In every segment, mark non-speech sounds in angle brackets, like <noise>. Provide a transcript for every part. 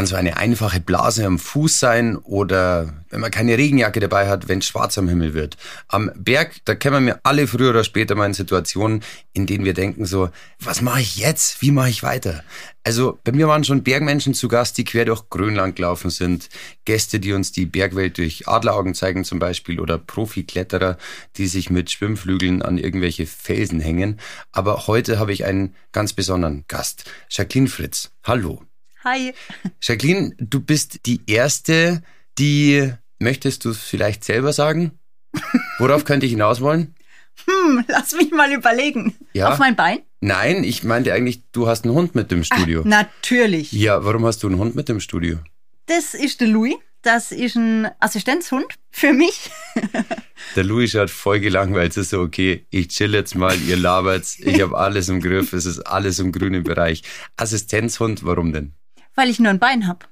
Kann so eine einfache Blase am Fuß sein oder wenn man keine Regenjacke dabei hat, wenn es schwarz am Himmel wird. Am Berg, da kennen wir alle früher oder später mal in Situationen, in denen wir denken so, was mache ich jetzt? Wie mache ich weiter? Also bei mir waren schon Bergmenschen zu Gast, die quer durch Grönland gelaufen sind. Gäste, die uns die Bergwelt durch Adleraugen zeigen zum Beispiel oder Profikletterer, die sich mit Schwimmflügeln an irgendwelche Felsen hängen. Aber heute habe ich einen ganz besonderen Gast. Jacqueline Fritz. Hallo. Hi. Jacqueline, du bist die Erste, die, möchtest du es vielleicht selber sagen? Worauf könnte ich hinaus wollen? Hm, lass mich mal überlegen. Ja? Auf mein Bein? Nein, ich meinte eigentlich, du hast einen Hund mit dem Studio. Ah, natürlich. Ja, warum hast du einen Hund mit dem Studio? Das ist der Louis. Das ist ein Assistenzhund für mich. <laughs> Der Louis schaut voll gelangweilt. Es ist so, okay, ich chill jetzt mal, ihr labert, ich habe alles im Griff, es ist alles im grünen Bereich. Assistenzhund, warum denn? Weil ich nur ein Bein habe.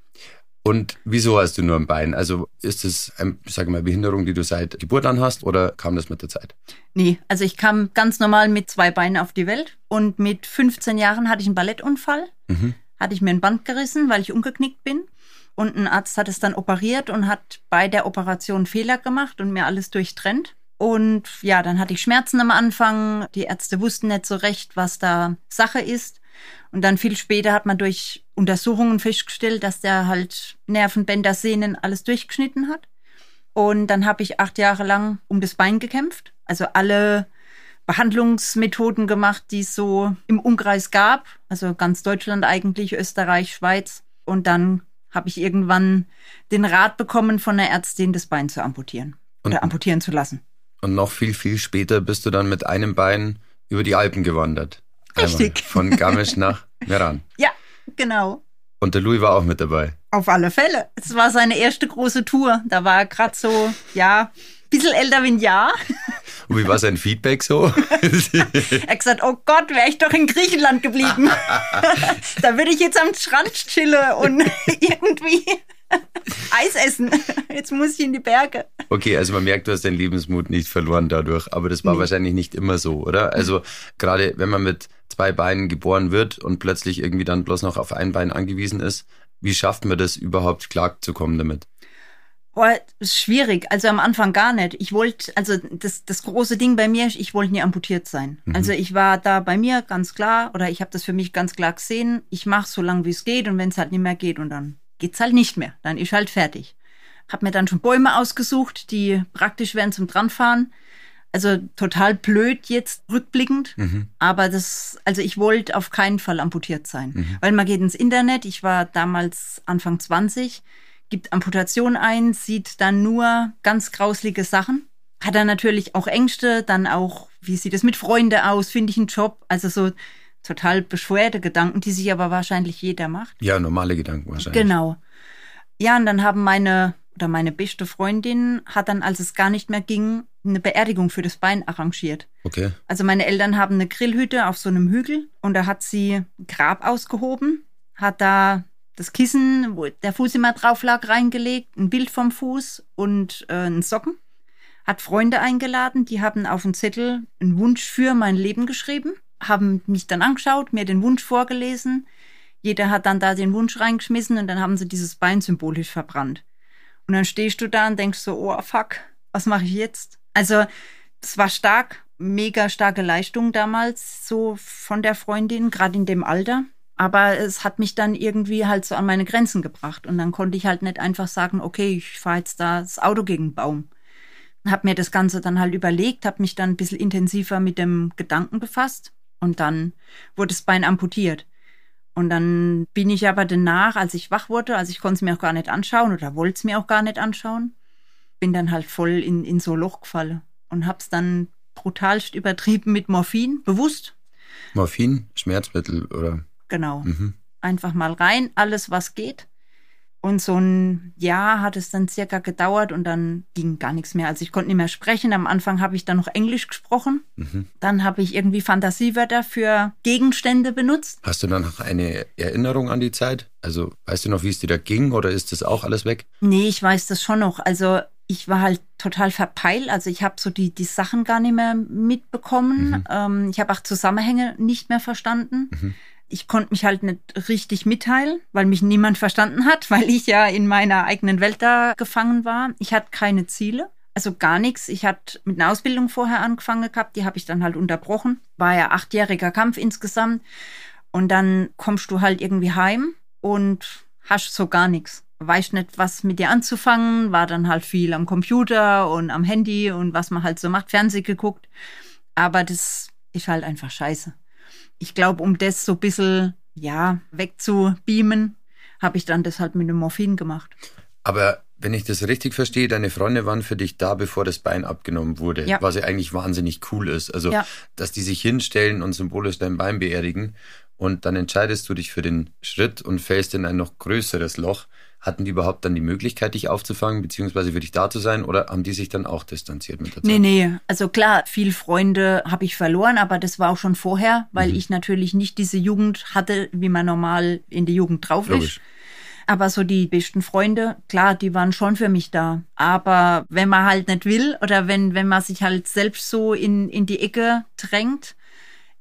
Und wieso hast du nur ein Bein? Also ist es, ein, sag mal, Behinderung, die du seit Geburt an hast oder kam das mit der Zeit? Nee, also ich kam ganz normal mit zwei Beinen auf die Welt und mit 15 Jahren hatte ich einen Ballettunfall. Mhm. Hatte ich mir ein Band gerissen, weil ich umgeknickt bin. Und ein Arzt hat es dann operiert und hat bei der Operation Fehler gemacht und mir alles durchtrennt. Und ja, dann hatte ich Schmerzen am Anfang. Die Ärzte wussten nicht so recht, was da Sache ist. Und dann viel später hat man durch Untersuchungen festgestellt, dass der halt Nervenbänder, Sehnen, alles durchgeschnitten hat. Und dann habe ich acht Jahre lang um das Bein gekämpft. Also alle Behandlungsmethoden gemacht, die es so im Umkreis gab. Also ganz Deutschland eigentlich, Österreich, Schweiz. Und dann habe ich irgendwann den Rat bekommen von einer Ärztin, das Bein zu amputieren oder Und- amputieren zu lassen. Und noch viel, viel später bist du dann mit einem Bein über die Alpen gewandert. Richtig. Einmal von Garmisch nach Meran. <laughs> Ja, genau. Und der Louis war auch mit dabei. Auf alle Fälle. Es war seine erste große Tour. Da war er gerade so, ja, bisschen älter wie ein Jahr. Und wie war sein Feedback so? <laughs> Er hat gesagt, oh Gott, wäre ich doch in Griechenland geblieben. <laughs> da würde ich jetzt am Strand chillen und <laughs> irgendwie Eis essen. Jetzt muss ich in die Berge. Okay, also man merkt, du hast deinen Lebensmut nicht verloren dadurch, aber das war Nee. wahrscheinlich nicht immer so, oder? Also gerade wenn man mit zwei Beinen geboren wird und plötzlich irgendwie dann bloß noch auf ein Bein angewiesen ist, wie schafft man das überhaupt klarzukommen damit? Ist schwierig. Also am Anfang gar nicht. Ich wollte, also das, das große Ding bei mir, ich wollte nie amputiert sein. Also ich war da bei mir ganz klar, oder ich habe das für mich ganz klar gesehen. Ich mache so lange, wie es geht und wenn es halt nicht mehr geht und dann geht's halt nicht mehr. Dann ist halt fertig. Hab mir dann schon Bäume ausgesucht, die praktisch wären zum Dranfahren. Also total blöd jetzt rückblickend. Aber das, also ich wollte auf keinen Fall amputiert sein. Weil man geht ins Internet, ich war damals Anfang 20, gibt Amputation ein, sieht dann nur ganz grauslige Sachen. Hat dann natürlich auch Ängste, dann auch, wie sieht es mit Freunden aus, finde ich einen Job. Also so total beschwerte Gedanken, die sich aber wahrscheinlich jeder macht. Ja, normale Gedanken wahrscheinlich. Genau. Ja, und dann haben meine oder meine beste Freundin hat dann, als es gar nicht mehr ging, eine Beerdigung für das Bein arrangiert. Okay. Also meine Eltern haben eine Grillhütte auf so einem Hügel und da hat sie ein Grab ausgehoben, hat da das Kissen, wo der Fuß immer drauf lag, reingelegt, ein Bild vom Fuß und äh, einen Socken. Hat Freunde eingeladen, die haben auf einen Zettel einen Wunsch für mein Leben geschrieben, haben mich dann angeschaut, mir den Wunsch vorgelesen. Jeder hat dann da den Wunsch reingeschmissen und dann haben sie dieses Bein symbolisch verbrannt. Und dann stehst du da und denkst so, oh fuck, was mache ich jetzt? Also, es war stark, mega starke Leistung damals, so von der Freundin, gerade in dem Alter. Aber es hat mich dann irgendwie halt so an meine Grenzen gebracht. Und dann konnte ich halt nicht einfach sagen, okay, ich fahre jetzt da das Auto gegen den Baum. Hab mir das Ganze dann halt überlegt, habe mich dann ein bisschen intensiver mit dem Gedanken befasst. Und dann wurde das Bein amputiert. Und dann bin ich aber danach, als ich wach wurde, also ich konnte es mir auch gar nicht anschauen oder wollte es mir auch gar nicht anschauen, bin dann halt voll in, in so ein Loch gefallen und hab's dann brutalst übertrieben mit Morphin, bewusst, Morphin, Schmerzmittel oder? genau. Mhm. Einfach mal rein, alles was geht. Und so ein Jahr hat es dann circa gedauert und dann ging gar nichts mehr. Also ich konnte nicht mehr sprechen. Am Anfang habe ich dann noch Englisch gesprochen. Mhm. Dann habe ich irgendwie Fantasiewörter für Gegenstände benutzt. Hast du dann noch eine Erinnerung an die Zeit? Also weißt du noch, wie es dir da ging oder ist das auch alles weg? Nee, ich weiß das schon noch. Also ich war halt total verpeilt. Also ich habe so die, die Sachen gar nicht mehr mitbekommen. Mhm. Ähm, ich habe auch Zusammenhänge nicht mehr verstanden. Mhm ich konnte mich halt nicht richtig mitteilen, weil mich niemand verstanden hat, <laughs> weil ich ja in meiner eigenen Welt da gefangen war. Ich hatte keine Ziele, also gar nichts. Ich hatte mit einer Ausbildung vorher angefangen gehabt, die habe ich dann halt unterbrochen. War ja achtjähriger Kampf insgesamt. Und dann kommst du halt irgendwie heim und hast so gar nichts. Weißt nicht, was mit dir anzufangen, war dann halt viel am Computer und am Handy und was man halt so macht, Fernsehen geguckt. Aber das ist halt einfach scheiße ich glaube, um das so ein bisschen, ja, wegzubeamen, habe ich dann das halt mit dem Morphin gemacht. Aber wenn ich das richtig verstehe, deine Freunde waren für dich da, bevor das Bein abgenommen wurde, ja. was ja eigentlich wahnsinnig cool ist. Also, ja. dass die sich hinstellen und symbolisch dein Bein beerdigen und dann entscheidest du dich für den Schritt und fällst in ein noch größeres Loch. Hatten die überhaupt dann die Möglichkeit, dich aufzufangen, beziehungsweise für dich da zu sein, oder haben die sich dann auch distanziert mit der Zeit? Nee, nee. Also klar, viel Freunde habe ich verloren, aber das war auch schon vorher, weil mhm. ich natürlich nicht diese Jugend hatte, wie man normal in die Jugend drauf ist. Aber so die besten Freunde, klar, die waren schon für mich da. Aber wenn man halt nicht will oder wenn, wenn man sich halt selbst so in, in die Ecke drängt,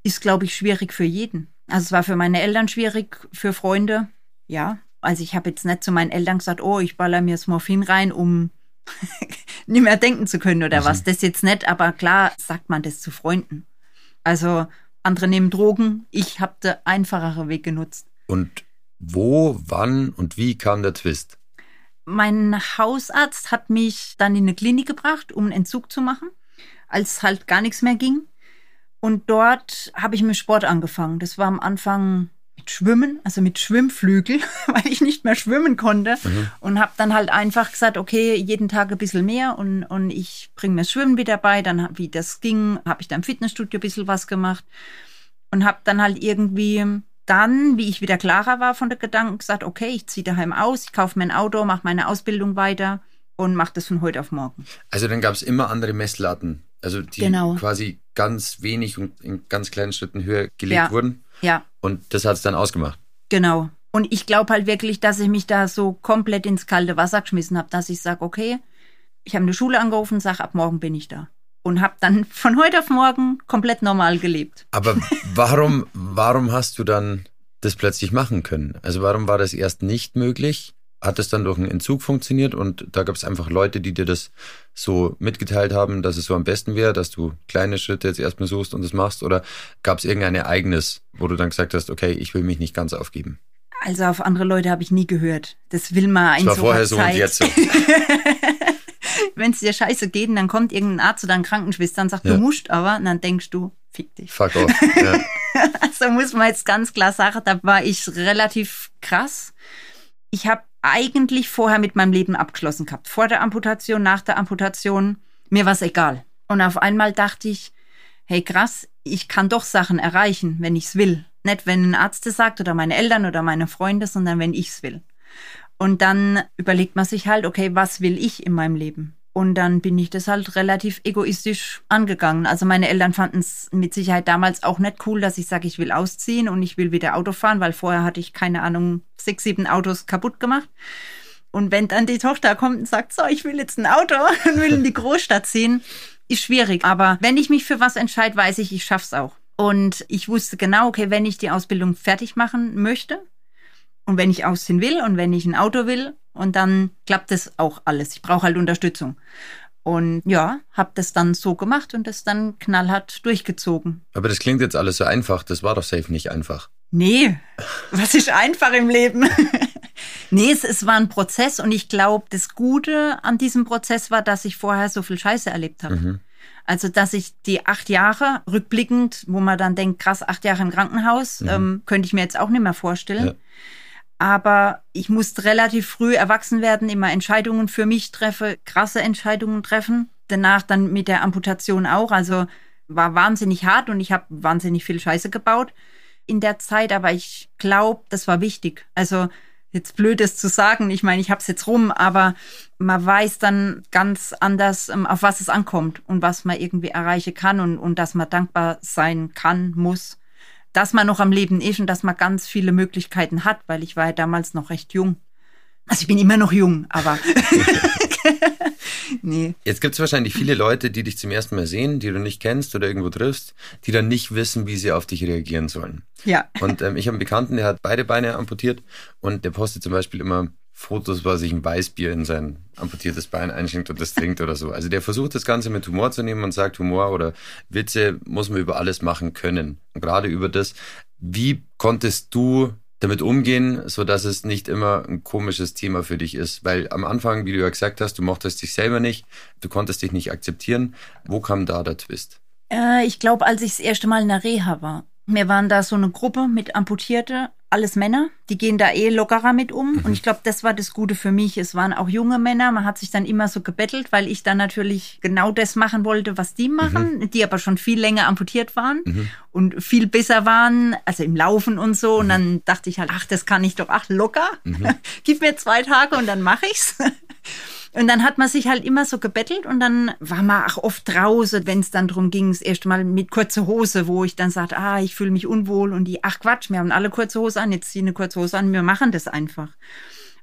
ist, glaube ich, schwierig für jeden. Also es war für meine Eltern schwierig, für Freunde, ja. Also ich habe jetzt nicht zu meinen Eltern gesagt, oh, ich baller mir das Morphin rein, um <laughs> nicht mehr denken zu können oder mhm. was. Das jetzt nicht, aber klar sagt man das zu Freunden. Also andere nehmen Drogen, ich habe den einfachere Weg genutzt. Und wo, wann und wie kam der Twist? Mein Hausarzt hat mich dann in eine Klinik gebracht, um einen Entzug zu machen, als halt gar nichts mehr ging. Und dort habe ich mit Sport angefangen. Das war am Anfang Schwimmen, also mit Schwimmflügel, <laughs> weil ich nicht mehr schwimmen konnte. Mhm. Und habe dann halt einfach gesagt, okay, jeden Tag ein bisschen mehr und, und ich bringe mir das Schwimmen wieder bei. Dann, wie das ging, habe ich da im Fitnessstudio ein bisschen was gemacht. Und habe dann halt irgendwie dann, wie ich wieder klarer war von der Gedanken, gesagt, okay, ich ziehe daheim aus, ich kaufe mir ein Auto, mache meine Ausbildung weiter und mache das von heute auf morgen. Also dann gab es immer andere Messlatten, also die genau. quasi ganz wenig und in ganz kleinen Schritten höher gelegt ja. wurden. Ja. Und das hat es dann ausgemacht. Genau. Und ich glaube halt wirklich, dass ich mich da so komplett ins kalte Wasser geschmissen habe, dass ich sage, okay, ich habe eine Schule angerufen, sage, ab morgen bin ich da. Und habe dann <laughs> von heute auf morgen komplett normal gelebt. Aber <laughs> warum, warum hast du dann das plötzlich machen können? Also warum war das erst nicht möglich? Hat es dann durch einen Entzug funktioniert und da gab es einfach Leute, die dir das so mitgeteilt haben, dass es so am besten wäre, dass du kleine Schritte jetzt erstmal suchst und das machst oder gab es irgendein Ereignis, wo du dann gesagt hast, okay, ich will mich nicht ganz aufgeben? Also auf andere Leute habe ich nie gehört. Das will man das war vorher so und jetzt so. <laughs> Wenn es dir scheiße geht und dann kommt irgendein Arzt oder ein Krankenschwester und sagt, ja. du musst aber, und dann denkst du, fick dich. Fuck off. Ja. <laughs> also muss man jetzt ganz klar sagen, da war ich relativ krass. Ich habe eigentlich vorher mit meinem Leben abgeschlossen gehabt. Vor der Amputation, nach der Amputation, mir war es egal. Und auf einmal dachte ich, hey krass, ich kann doch Sachen erreichen, wenn ich's will. Nicht, wenn ein Arzt es sagt oder meine Eltern oder meine Freunde, sondern wenn ich's will. Und dann überlegt man sich halt, okay, was will ich in meinem Leben? Und dann bin ich das halt relativ egoistisch angegangen. Also meine Eltern fanden es mit Sicherheit damals auch nicht cool, dass ich sage, ich will ausziehen und ich will wieder Auto fahren, weil vorher hatte ich keine Ahnung, sechs, sieben Autos kaputt gemacht. Und wenn dann die Tochter kommt und sagt, so, ich will jetzt ein Auto <laughs> und will in die Großstadt ziehen, ist schwierig. Aber wenn ich mich für was entscheide, weiß ich, ich schaff's auch. Und ich wusste genau, okay, wenn ich die Ausbildung fertig machen möchte und wenn ich ausziehen will und wenn ich ein Auto will und dann klappt das auch alles. Ich brauche halt Unterstützung. Und ja, habe das dann so gemacht und das dann knallhart durchgezogen. Aber das klingt jetzt alles so einfach. Das war doch safe nicht einfach. Nee, <laughs> was ist einfach im Leben? <laughs> nee, es, es war ein Prozess und ich glaube, das Gute an diesem Prozess war, dass ich vorher so viel Scheiße erlebt habe. Mhm. Also, dass ich die acht Jahre rückblickend, wo man dann denkt, krass, acht Jahre im Krankenhaus, mhm. ähm, könnte ich mir jetzt auch nicht mehr vorstellen. Ja aber ich musste relativ früh erwachsen werden, immer Entscheidungen für mich treffe, krasse Entscheidungen treffen. Danach dann mit der Amputation auch. Also war wahnsinnig hart und ich habe wahnsinnig viel Scheiße gebaut in der Zeit, aber ich glaube, das war wichtig. Also jetzt blöd ist zu sagen. Ich meine, ich habe es jetzt rum, aber man weiß dann ganz anders, ähm, auf was es ankommt und was man irgendwie erreichen kann und, und dass man dankbar sein kann, muss, dass man noch am Leben ist und dass man ganz viele Möglichkeiten hat, weil ich war ja damals noch recht jung. Also ich bin immer noch jung, aber <laughs> nee. Jetzt gibt es wahrscheinlich viele Leute, die dich zum ersten Mal sehen, die du nicht kennst oder irgendwo triffst, die dann nicht wissen, wie sie auf dich reagieren sollen. Ja. Und ähm, ich habe einen Bekannten, der hat beide Beine amputiert und der postet zum Beispiel immer Fotos, wo er sich ein Weißbier in sein amputiertes Bein einschenkt und das trinkt oder so. Also der versucht das Ganze mit Humor zu nehmen und sagt, Humor oder Witze muss man über alles machen können. Und gerade über das, wie konntest du damit umgehen, so dass es nicht immer ein komisches Thema für dich ist. Weil am Anfang, wie du ja gesagt hast, du mochtest dich selber nicht, du konntest dich nicht akzeptieren. Wo kam da der Twist? Äh, ich glaube, als ich das erste Mal in der Reha war. Wir waren da so eine Gruppe mit Amputierte alles Männer, die gehen da eh lockerer mit um. Mhm. Und ich glaube, das war das Gute für mich. Es waren auch junge Männer. Man hat sich dann immer so gebettelt, weil ich dann natürlich genau das machen wollte, was die machen, mhm. die aber schon viel länger amputiert waren mhm. und viel besser waren, also im Laufen und so. Und mhm. dann dachte ich halt, ach, das kann ich doch, ach, locker. Mhm. <laughs> Gib mir zwei Tage und dann mache ich's. Und dann hat man sich halt immer so gebettelt und dann war man auch oft draußen, wenn es dann darum ging, das erste Mal mit kurzer Hose, wo ich dann sagte, ah, ich fühle mich unwohl und die, ach Quatsch, wir haben alle kurze Hose an, jetzt zieh eine kurze Hose an, wir machen das einfach.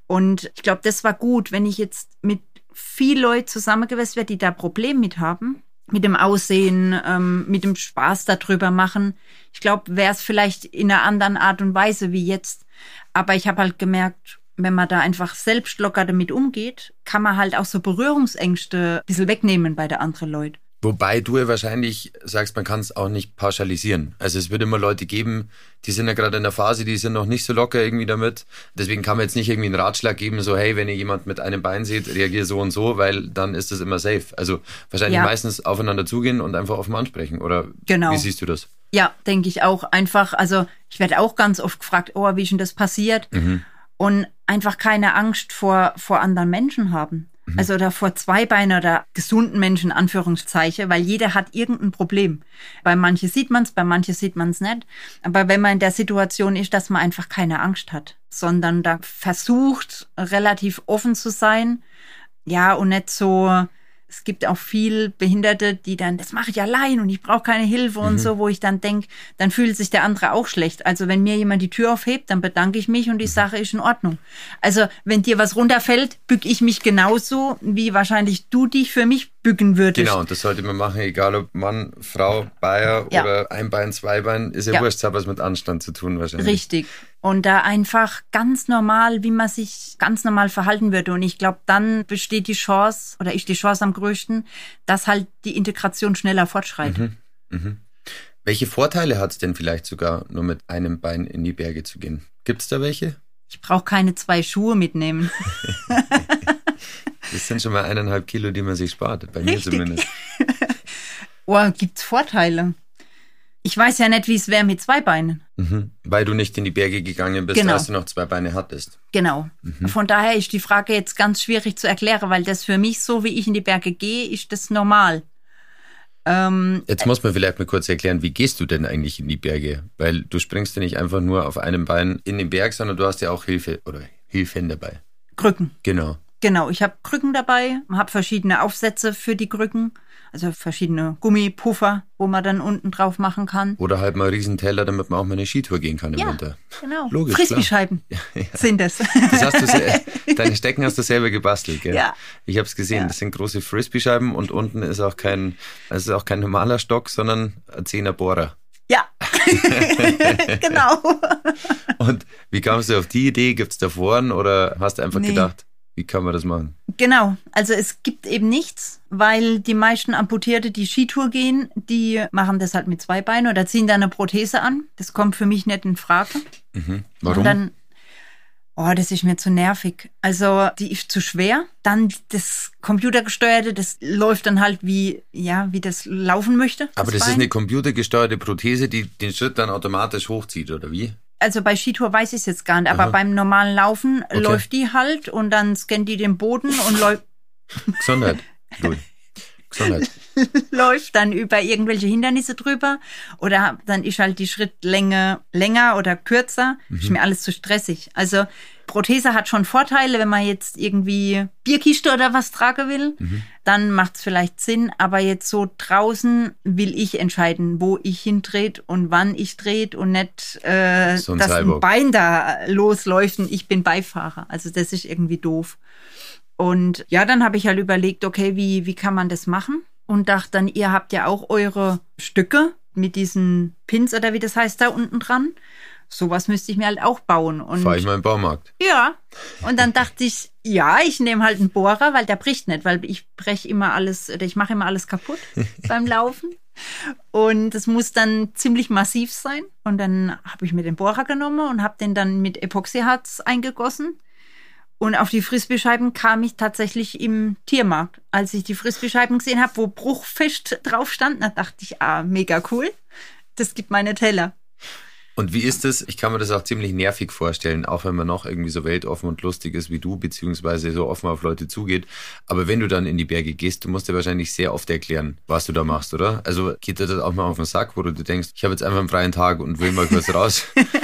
Und ich glaube, das war gut, wenn ich jetzt mit viel Leuten zusammengewesen wäre, die da Probleme mit haben, mit dem Aussehen, ähm, mit dem Spaß darüber machen. Ich glaube, wäre es vielleicht in einer anderen Art und Weise wie jetzt. Aber ich habe halt gemerkt, wenn man da einfach selbst locker damit umgeht, kann man halt auch so Berührungsängste ein bisschen wegnehmen bei der anderen Leute. Wobei du ja wahrscheinlich sagst, man kann es auch nicht pauschalisieren. Also es wird immer Leute geben, die sind ja gerade in der Phase, die sind noch nicht so locker irgendwie damit. Deswegen kann man jetzt nicht irgendwie einen Ratschlag geben, so hey, wenn ihr jemand mit einem Bein seht, reagier so und so, weil dann ist das immer safe. Also wahrscheinlich ja. meistens aufeinander zugehen und einfach offen ansprechen. Oder genau. wie siehst du das? Ja, denke ich auch. Einfach, also ich werde auch ganz oft gefragt, oh, wie ist denn das passiert? Mhm und einfach keine Angst vor, vor anderen Menschen haben. Mhm. Also oder vor Zweibeiner oder gesunden Menschen, Anführungszeichen, weil jeder hat irgendein Problem. Bei manchen sieht man es, bei manchen sieht man es nicht. Aber wenn man in der Situation ist, dass man einfach keine Angst hat, sondern da versucht, relativ offen zu sein, ja, und nicht so, es gibt auch viel Behinderte, die dann, das mache ich allein und ich brauche keine Hilfe mhm. und so, wo ich dann denke, dann fühlt sich der andere auch schlecht. Also wenn mir jemand die Tür aufhebt, dann bedanke ich mich und die mhm. Sache ist in Ordnung. Also wenn dir was runterfällt, bück ich mich genauso, wie wahrscheinlich du dich für mich bücken würdest. Genau, und das sollte man machen, egal ob Mann, Frau, Bayer ja. oder ein Bein, zwei Bein, ist ja, ja. wurscht, hat was mit Anstand zu tun wahrscheinlich. Richtig. Und da einfach ganz normal, wie man sich ganz normal verhalten würde. Und ich glaube, dann besteht die Chance, oder ist die Chance am größten, dass halt die Integration schneller fortschreitet. Mhm. Mhm. Welche Vorteile hat es denn vielleicht sogar, nur mit einem Bein in die Berge zu gehen? Gibt es da welche? Ich brauche keine zwei Schuhe mitnehmen. <laughs> Das sind schon mal eineinhalb Kilo, die man sich spart, bei Richtig. mir zumindest. <laughs> oh, gibt's Vorteile? Ich weiß ja nicht, wie es wäre mit zwei Beinen. Mhm. Weil du nicht in die Berge gegangen bist, genau. als du noch zwei Beine hattest. Genau. Mhm. Von daher ist die Frage jetzt ganz schwierig zu erklären, weil das für mich, so wie ich in die Berge gehe, ist das normal. Ähm, jetzt muss man vielleicht mal kurz erklären, wie gehst du denn eigentlich in die Berge? Weil du springst ja nicht einfach nur auf einem Bein in den Berg, sondern du hast ja auch Hilfe oder Hilfen dabei. Krücken. Genau. Genau, ich habe Krücken dabei, habe verschiedene Aufsätze für die Krücken, also verschiedene Gummipuffer, wo man dann unten drauf machen kann. Oder halt mal Riesenteller, damit man auch mal eine Skitour gehen kann im ja, Winter. Genau. Logisch. Frisbee-Scheiben <laughs> ja, ja. sind das. das hast du <laughs> deine Stecken hast du selber gebastelt, gell? Ja. Ich habe es gesehen. Das sind große Frisbee-Scheiben und unten ist auch kein, es ist auch kein normaler Stock, sondern ein Zehner Bohrer. Ja, <laughs> genau. Und wie kamst du auf die Idee? Gibt es da Foren oder hast du einfach nee. gedacht? Wie kann man das machen? Genau, also es gibt eben nichts, weil die meisten Amputierte, die Skitour gehen, die machen das halt mit zwei Beinen oder ziehen da eine Prothese an. Das kommt für mich nicht in Frage. Mhm. Warum? Und dann, oh, das ist mir zu nervig. Also die ist zu schwer. Dann das Computergesteuerte, das läuft dann halt wie, ja, wie das laufen möchte. Aber das, das ist eine computergesteuerte Prothese, die den Schritt dann automatisch hochzieht, oder wie? Also bei Skitour weiß ich es jetzt gar nicht, aber Aha. beim normalen Laufen okay. läuft die halt und dann scannt die den Boden und läuft. Gut. <laughs> Gesundheit. <laughs> läuft dann über irgendwelche Hindernisse drüber oder dann ist halt die Schrittlänge länger oder kürzer. Mhm. Ist mir alles zu stressig. Also Prothese hat schon Vorteile, wenn man jetzt irgendwie Bierkiste oder was tragen will, mhm. dann macht es vielleicht Sinn. Aber jetzt so draußen will ich entscheiden, wo ich hindreht und wann ich dreht und nicht, äh, so ein dass Cyborg. ein Bein da losläuft und ich bin Beifahrer. Also das ist irgendwie doof. Und ja, dann habe ich halt überlegt, okay, wie, wie kann man das machen? Und dachte dann, ihr habt ja auch eure Stücke mit diesen Pins oder wie das heißt da unten dran sowas müsste ich mir halt auch bauen. Und Fahr ich mal im Baumarkt. Ja. Und dann dachte ich, ja, ich nehme halt einen Bohrer, weil der bricht nicht, weil ich breche immer alles, oder ich mache immer alles kaputt <laughs> beim Laufen. Und das muss dann ziemlich massiv sein. Und dann habe ich mir den Bohrer genommen und habe den dann mit Epoxyharz eingegossen. Und auf die Frisbeescheiben kam ich tatsächlich im Tiermarkt. Als ich die Frisbeescheiben gesehen habe, wo Bruchfisch drauf stand, da dachte ich, ah, mega cool. Das gibt meine Teller. Und wie ist es? Ich kann mir das auch ziemlich nervig vorstellen, auch wenn man noch irgendwie so weltoffen und lustig ist wie du, beziehungsweise so offen auf Leute zugeht. Aber wenn du dann in die Berge gehst, du musst dir wahrscheinlich sehr oft erklären, was du da machst, oder? Also geht dir das auch mal auf den Sack, wo du denkst, ich habe jetzt einfach einen freien Tag und will mal kurz raus? <laughs>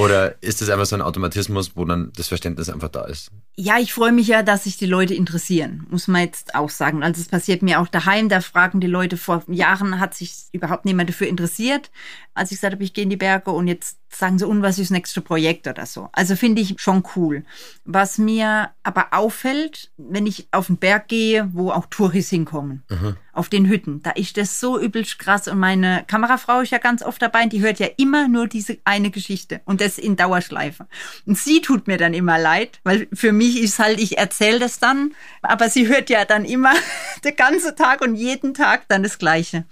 Oder ist das einfach so ein Automatismus, wo dann das Verständnis einfach da ist? Ja, ich freue mich ja, dass sich die Leute interessieren, muss man jetzt auch sagen. Also es passiert mir auch daheim, da fragen die Leute, vor Jahren hat sich überhaupt niemand dafür interessiert, als ich gesagt habe, ich gehe in die Berge und jetzt sagen sie, und was ist das nächste Projekt oder so. Also finde ich schon cool. Was mir aber auffällt, wenn ich auf den Berg gehe, wo auch Touris hinkommen, mhm. auf den Hütten, da ist das so übelst krass und meine Kamerafrau ist ja ganz oft dabei und die hört ja immer nur diese eine Geschichte und das in Dauerschleife. Und sie tut mir dann immer leid, weil für mich ist halt, ich erzähle das dann, aber sie hört ja dann immer <laughs> den ganzen Tag und jeden Tag dann das Gleiche.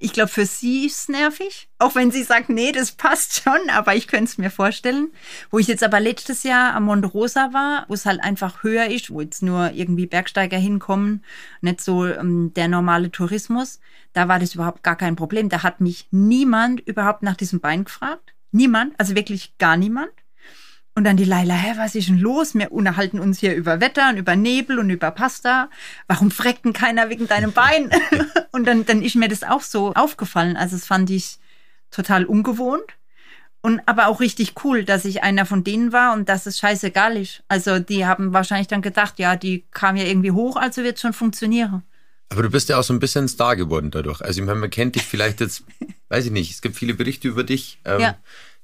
Ich glaube, für sie ist es nervig. Auch wenn sie sagt, nee, das passt schon, aber ich könnte es mir vorstellen. Wo ich jetzt aber letztes Jahr am Monte Rosa war, wo es halt einfach höher ist, wo jetzt nur irgendwie Bergsteiger hinkommen, nicht so ähm, der normale Tourismus, da war das überhaupt gar kein Problem. Da hat mich niemand überhaupt nach diesem Bein gefragt. Niemand, also wirklich gar niemand. Und dann die Leila, hä, was ist denn los? Wir unterhalten uns hier über Wetter und über Nebel und über Pasta. Warum freckt denn keiner wegen deinem Bein? <laughs> und dann, dann ist mir das auch so aufgefallen. Also das fand ich total ungewohnt. Und aber auch richtig cool, dass ich einer von denen war und dass es scheißegal ist. Also die haben wahrscheinlich dann gedacht, ja, die kam ja irgendwie hoch, also wird es schon funktionieren. Aber du bist ja auch so ein bisschen Star geworden dadurch. Also ich meine, man kennt dich vielleicht jetzt, <laughs> weiß ich nicht, es gibt viele Berichte über dich. Ähm, ja.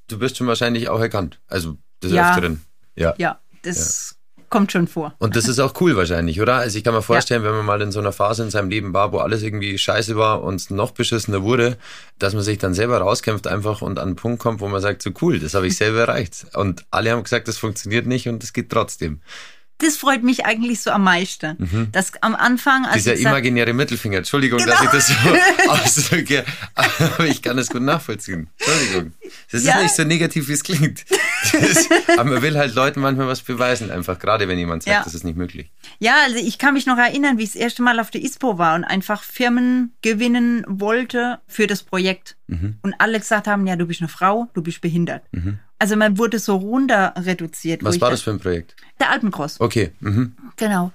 Du bist schon wahrscheinlich auch erkannt. Also des ja. Öfteren. Ja. Ja, das ja. kommt schon vor. Und das ist auch cool wahrscheinlich, oder? Also ich kann mir vorstellen, ja. wenn man mal in so einer Phase in seinem Leben war, wo alles irgendwie scheiße war und es noch beschissener wurde, dass man sich dann selber rauskämpft einfach und an einen Punkt kommt, wo man sagt, so cool, das habe ich selber erreicht. Und alle haben gesagt, das funktioniert nicht und es geht trotzdem das freut mich eigentlich so am meisten. Mhm. Dass am Anfang. Also Dieser imaginäre Mittelfinger, Entschuldigung, genau. dass ich das so <laughs> ausdrücke, aber ich kann das gut nachvollziehen. Entschuldigung. Das ja. ist nicht so negativ, wie es klingt. Das, aber man will halt Leuten manchmal was beweisen, einfach, gerade wenn jemand sagt, ja. das ist nicht möglich. Ja, also ich kann mich noch erinnern, wie ich das erste Mal auf der ISPO war und einfach Firmen gewinnen wollte für das Projekt. Mhm. Und alle gesagt haben, ja, du bist eine Frau, du bist behindert. Mhm. Also man wurde so runter reduziert. Was war das für ein Projekt? Der Alpencross. Okay. Mhm. Genau.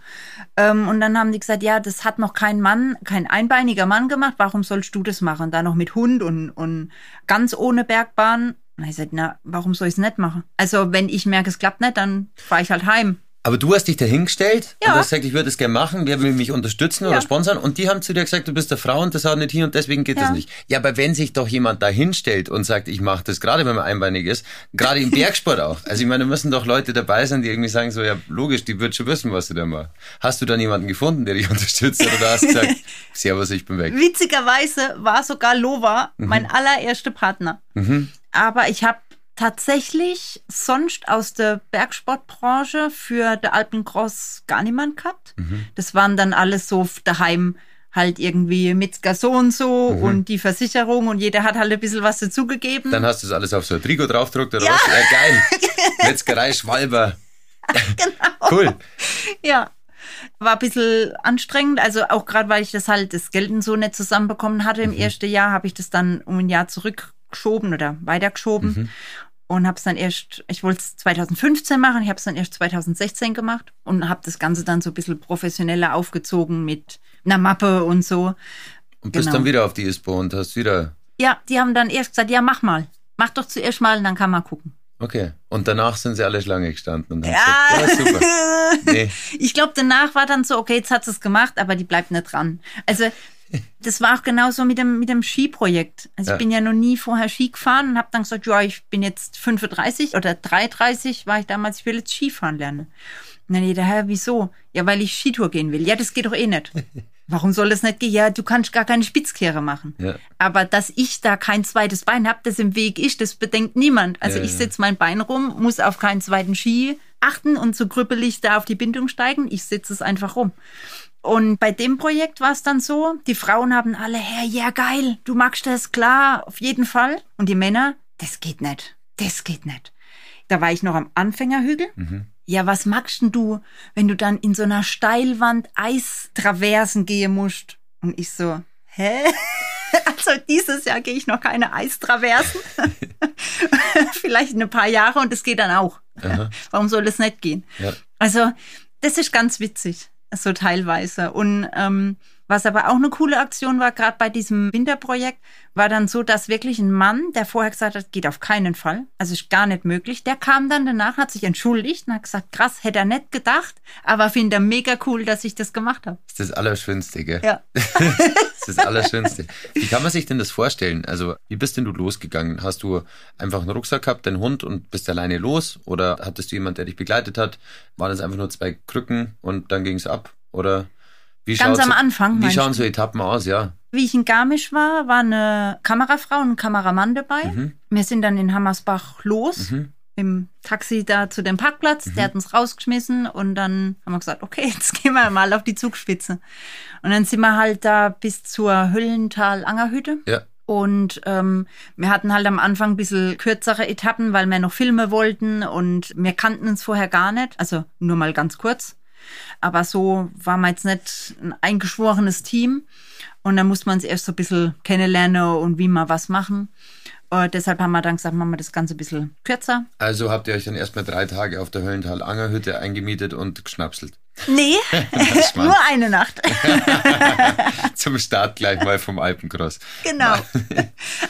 Ähm, und dann haben die gesagt, ja, das hat noch kein Mann, kein einbeiniger Mann gemacht. Warum sollst du das machen? Da noch mit Hund und, und ganz ohne Bergbahn. Und ich sagte, na, warum soll ich es nicht machen? Also wenn ich merke, es klappt nicht, dann fahre ich halt heim. Aber du hast dich dahingestellt ja. und hast gesagt, ich würde es gerne machen, wer will mich unterstützen ja. oder sponsern? Und die haben zu dir gesagt, du bist eine Frau und das hat nicht hin und deswegen geht ja. das nicht. Ja, aber wenn sich doch jemand dahinstellt und sagt, ich mache das, gerade wenn man einbeinig ist, gerade im Bergsport auch. Also ich meine, da müssen doch Leute dabei sein, die irgendwie sagen so, ja logisch, die wird schon wissen, was du da machst. Hast du dann jemanden gefunden, der dich <laughs> unterstützt oder hast du gesagt, <laughs> servus, ich bin weg? Witzigerweise war sogar Lova mhm. mein allererster Partner. Mhm. Aber ich habe tatsächlich sonst aus der Bergsportbranche für der Alpencross gar niemand gehabt. Mhm. Das waren dann alles so daheim halt irgendwie Metzger so und so mhm. und die Versicherung und jeder hat halt ein bisschen was dazugegeben. Dann hast du das alles auf so ein Trikot draufgedruckt oder ja. was? Ja, geil. <laughs> Metzgerei Schwalber. <laughs> genau. Cool. Ja. War ein bisschen anstrengend, also auch gerade weil ich das halt das Geld so nicht zusammenbekommen hatte im mhm. ersten Jahr, habe ich das dann um ein Jahr zurückgeschoben oder weitergeschoben. Mhm und habe es dann erst, ich wollte es 2015 machen, ich habe es dann erst 2016 gemacht und habe das Ganze dann so ein bisschen professioneller aufgezogen mit einer Mappe und so. Und bist genau. dann wieder auf die ISPO und hast wieder. Ja, die haben dann erst gesagt, ja, mach mal. Mach doch zuerst mal und dann kann man gucken. Okay. Und danach sind sie alle Schlange gestanden und haben Ja. gesagt, ja, super. <laughs> Nee. Ich glaube, danach war dann so, okay, jetzt hat sie es gemacht, aber die bleibt nicht dran. Also, <laughs> das war auch genauso mit dem, mit dem Skiprojekt. Also, Ja. ich bin ja noch nie vorher Ski gefahren und habe dann gesagt, ja, ich bin jetzt 35 oder 33 war ich damals, ich will jetzt Skifahren lernen. Und dann jeder, hä, wieso? Ja, weil ich Skitour gehen will. Ja, das geht doch eh nicht. <laughs> Warum soll das nicht gehen? Ja, du kannst gar keine Spitzkehre machen. Ja. Aber dass ich da kein zweites Bein habe, das im Weg ist, das bedenkt niemand. Also Ja, ich setze mein Bein rum, muss auf keinen zweiten Ski achten und so krüppelig da auf die Bindung steigen. Ich setze es einfach rum. Und bei dem Projekt war es dann so, die Frauen haben alle, hey, ja geil, du magst das, klar, auf jeden Fall. Und die Männer, das geht nicht, das geht nicht. Da war ich noch am Anfängerhügel. Ja, was magst denn du, wenn du dann in so einer Steilwand Eistraversen gehen musst? Und ich so, hä? <laughs> Also dieses Jahr gehe ich noch keine Eistraversen. <laughs> Vielleicht in ein paar Jahre und es geht dann auch. Aha. Warum soll das nicht gehen? Ja. Also, das ist ganz witzig, so teilweise. Und ähm, was aber auch eine coole Aktion war, gerade bei diesem Winterprojekt, war dann so, dass wirklich ein Mann, der vorher gesagt hat, geht auf keinen Fall, also ist gar nicht möglich, der kam dann danach, hat sich entschuldigt und hat gesagt, krass, hätte er nicht gedacht, aber finde er mega cool, dass ich das gemacht habe. Das ist das Allerschönste, gell? Ja. Das <laughs> ist das Allerschönste. Wie kann man sich denn das vorstellen? Also, wie bist denn du losgegangen? Hast du einfach einen Rucksack gehabt, deinen Hund und bist alleine los? Oder hattest du jemand, der dich begleitet hat? Waren es einfach nur zwei Krücken und dann ging es ab? Oder wie Ganz am Anfang, Wie schauen so Etappen aus? Ja. Wie ich in Garmisch war, war eine Kamerafrau und ein Kameramann dabei. Mhm. Wir sind dann in Hammersbach los. Im Taxi da zu dem Parkplatz. Mhm. Der hat uns rausgeschmissen und dann haben wir gesagt, okay, <laughs> jetzt gehen wir mal auf die Zugspitze. Und dann sind wir halt da bis zur Höllental-Angerhütte. Ja. Und ähm, wir hatten halt am Anfang ein bisschen kürzere Etappen, weil wir noch Filme wollten und wir kannten uns vorher gar nicht. Also nur mal ganz kurz. Aber so waren wir jetzt nicht ein eingeschworenes Team. Und dann musste man uns erst so ein bisschen kennenlernen und wie wir was machen. Und deshalb haben wir dann gesagt, machen wir das Ganze ein bisschen kürzer. Also habt ihr euch dann erstmal drei Tage auf der Höllental-Angerhütte eingemietet und geschnapselt. Nee, <laughs> nur eine Nacht. <laughs> Zum Start gleich mal vom Alpencross. Genau. <laughs>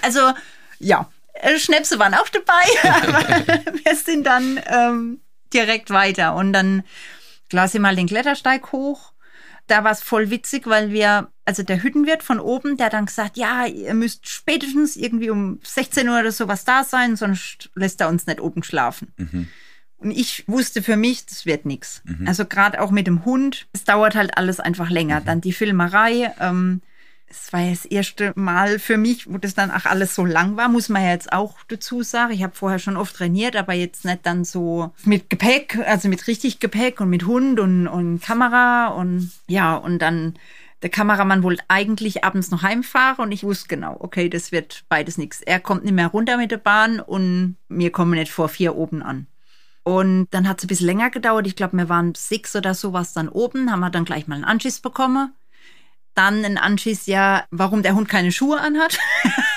Also, ja, äh, Schnäpse waren auch dabei, aber wir sind dann ähm, direkt weiter. Und dann klar sind wir den Klettersteig hoch. Da war es voll witzig, weil wir, also der Hüttenwirt von oben, der dann gesagt, ja, ihr müsst spätestens irgendwie um 16 Uhr oder sowas da sein, sonst lässt er uns nicht oben schlafen. Und ich wusste für mich, das wird nix. Also gerade auch mit dem Hund, es dauert halt alles einfach länger. Dann die Filmerei, ähm, es war ja das erste Mal für mich, wo das dann auch alles so lang war, muss man ja jetzt auch dazu sagen. Ich habe vorher schon oft trainiert, aber jetzt nicht dann so mit Gepäck, also mit richtig Gepäck und mit Hund und, und Kamera und ja, und dann der Kameramann wollte eigentlich abends noch heimfahren und ich wusste genau, okay, das wird beides nichts. Er kommt nicht mehr runter mit der Bahn und wir kommen nicht vor vier oben an. Und dann hat es ein bisschen länger gedauert. Ich glaube, wir waren sechs oder sowas dann oben, haben wir dann gleich mal einen Anschiss bekommen. Dann ein Anschiss, ja, warum der Hund keine Schuhe anhat.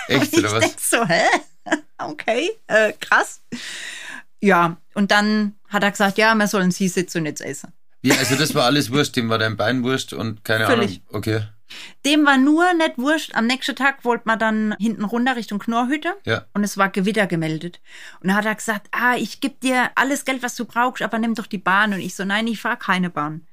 Echt, <laughs> oder ich was? so, hä? <laughs> Okay, äh, krass. Ja, und dann hat er gesagt, ja, wir sollen sie sitzen und jetzt essen. Wie, also das war alles wurscht, dem war dein Bein wurscht und keine Völlig. Ahnung. Okay. Dem war nur nicht wurscht. Am nächsten Tag wollte man dann hinten runter Richtung Knorrhütte. Ja. Und es war Gewitter gemeldet. Und da hat er gesagt, ah, ich gebe dir alles Geld, was du brauchst, aber nimm doch die Bahn. Und ich so, nein, ich fahre keine Bahn.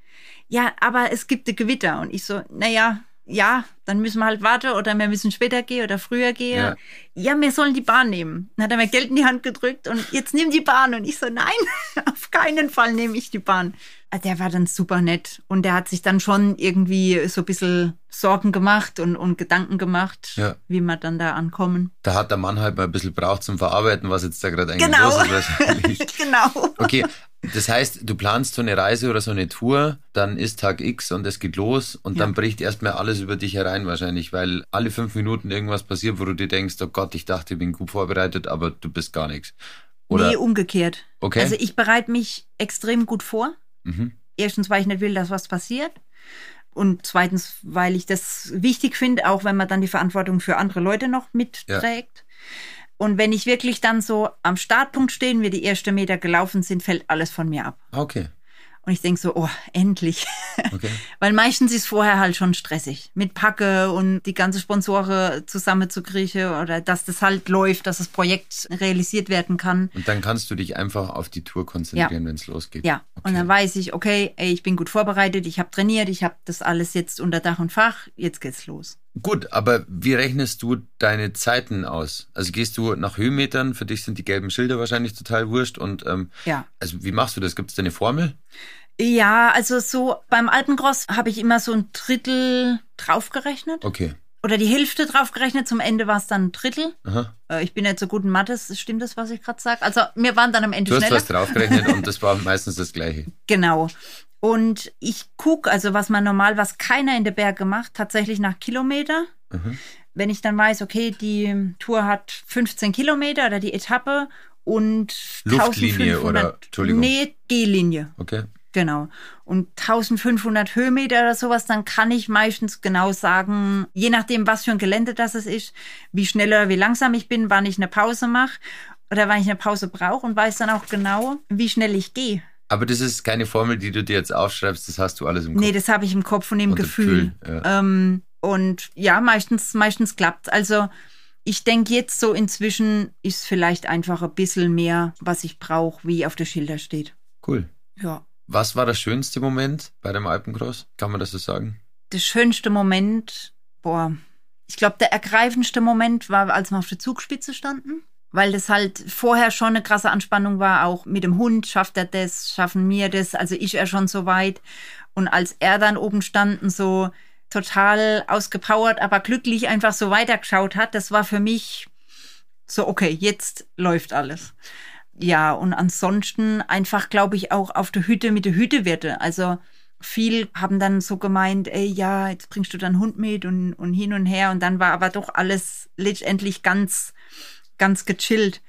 Ja, aber es gibt Gewitter. Und ich so, naja, ja, dann müssen wir halt warten oder wir müssen später gehen oder früher gehen. Ja. Ja, wir sollen die Bahn nehmen. Dann hat er mir Geld in die Hand gedrückt und jetzt nimm die Bahn. Und ich so, nein, <laughs> auf keinen Fall nehme ich die Bahn. Also Der war dann super nett und der hat sich dann schon irgendwie so ein bisschen Sorgen gemacht und, und Gedanken gemacht, Ja. wie wir dann da ankommen. Da hat der Mann halt mal ein bisschen braucht zum Verarbeiten, was jetzt da gerade eigentlich Genau. los ist wahrscheinlich. <laughs> genau. Okay, das heißt, du planst so eine Reise oder so eine Tour, dann ist Tag X und es geht los und Ja. dann bricht erstmal alles über dich herein wahrscheinlich, weil alle fünf Minuten irgendwas passiert, wo du dir denkst, oh Gott, ich dachte, ich bin gut vorbereitet, aber du bist gar nichts. Oder nee, umgekehrt. Okay. Also ich bereite mich extrem gut vor. Mhm. Erstens, weil ich nicht will, dass was passiert. Und zweitens, weil ich das wichtig finde, auch wenn man dann die Verantwortung für andere Leute noch mitträgt. Und wenn ich wirklich dann so am Startpunkt stehen, wir die ersten Meter gelaufen sind, fällt alles von mir ab. Okay. Und ich denke so, oh, endlich. <laughs> Okay. Weil meistens ist vorher halt schon stressig. Mit Packe und die ganze Sponsore zusammenzukriegen oder dass das halt läuft, dass das Projekt realisiert werden kann. Und dann kannst du dich einfach auf die Tour konzentrieren, wenn es losgeht. Ja, und dann weiß ich, okay, ey, ich bin gut vorbereitet, ich habe trainiert, ich habe das alles jetzt unter Dach und Fach, jetzt geht's los. Gut, aber wie rechnest du deine Zeiten aus? Also gehst du nach Höhenmetern? Für dich sind die gelben Schilder wahrscheinlich total wurscht. Und ähm, Ja. also wie machst du das? Gibt es da eine Formel? Ja, also so beim Alpencross habe ich immer so ein Drittel draufgerechnet. Okay. Oder die Hälfte draufgerechnet. Zum Ende war es dann ein Drittel. Aha. Äh, Ich bin nicht so gut in Mathe, stimmt das, was ich gerade sage? Also wir waren dann am Ende Du hast schneller. was draufgerechnet und <laughs> das war meistens das Gleiche. Genau. Und ich gucke, also was man normal, was keiner in den Berge macht, tatsächlich nach Kilometer. Mhm. Wenn ich dann weiß, okay, die Tour hat 15 Kilometer oder die Etappe und Luftlinie 1500 oder- Entschuldigung. Nee, G-Linie. Okay. Genau. Und 1500 Höhenmeter oder sowas, dann kann ich meistens genau sagen, je nachdem, was für ein Gelände das es ist, wie schnell oder wie langsam ich bin, wann ich eine Pause mache oder wann ich eine Pause brauche und weiß dann auch genau, wie schnell ich gehe. Aber das ist keine Formel, die du dir jetzt aufschreibst, das hast du alles im Kopf. Nee, das habe ich im Kopf und im Und Gefühl. Gefühl, ähm, und ja, meistens, meistens klappt Also ich denke jetzt so inzwischen ist vielleicht einfach ein bisschen mehr, was ich brauche, wie auf der Schilder steht. Cool. Ja. Was war der schönste Moment bei dem Alpencross? Kann man das so sagen? Der schönste Moment, boah, ich glaube, der ergreifendste Moment war, als wir auf der Zugspitze standen. Weil das halt vorher schon eine krasse Anspannung war, auch mit dem Hund, schafft er das, schaffen wir das, also ist er schon so weit. Und als er dann oben standen, so total ausgepowert, aber glücklich einfach so weitergeschaut hat, das war für mich so, okay, jetzt läuft alles. Ja, und ansonsten einfach, glaube ich, auch auf der Hütte mit der Hüttewirte. Also viel haben dann so gemeint, ey, ja, jetzt bringst du deinen Hund mit und, und hin und her. Und dann war aber doch alles letztendlich ganz, ganz gechillt.